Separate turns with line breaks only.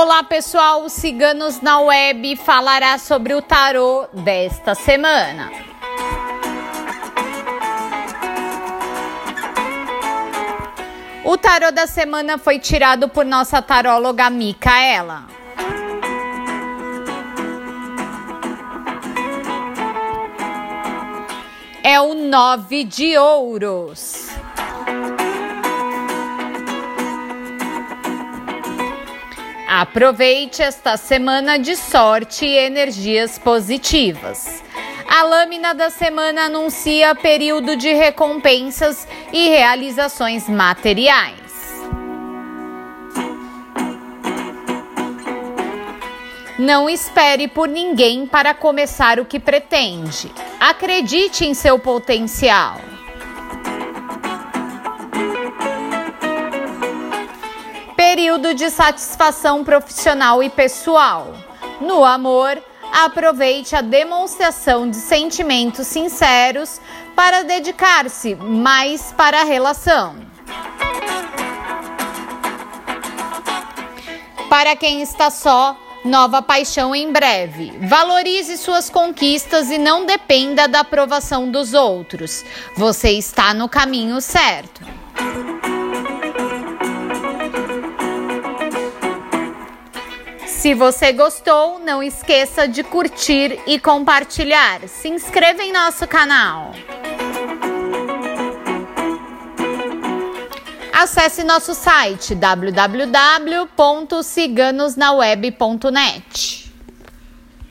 Olá pessoal, o Ciganos na Web falará sobre o tarô desta semana. O tarô da semana foi tirado por nossa taróloga Micaela. É o nove de ouros. Aproveite esta semana de sorte e energias positivas. A lâmina da semana anuncia período de recompensas e realizações materiais. Não espere por ninguém para começar o que pretende. Acredite em seu potencial. Período de satisfação profissional e pessoal. No amor, aproveite a demonstração de sentimentos sinceros para dedicar-se mais para a relação. Para quem está só, nova paixão em breve. Valorize suas conquistas e não dependa da aprovação dos outros. Você está no caminho certo. Se você gostou, não esqueça de curtir e compartilhar. Se inscreva em nosso canal. Acesse nosso site www.ciganosnaweb.net.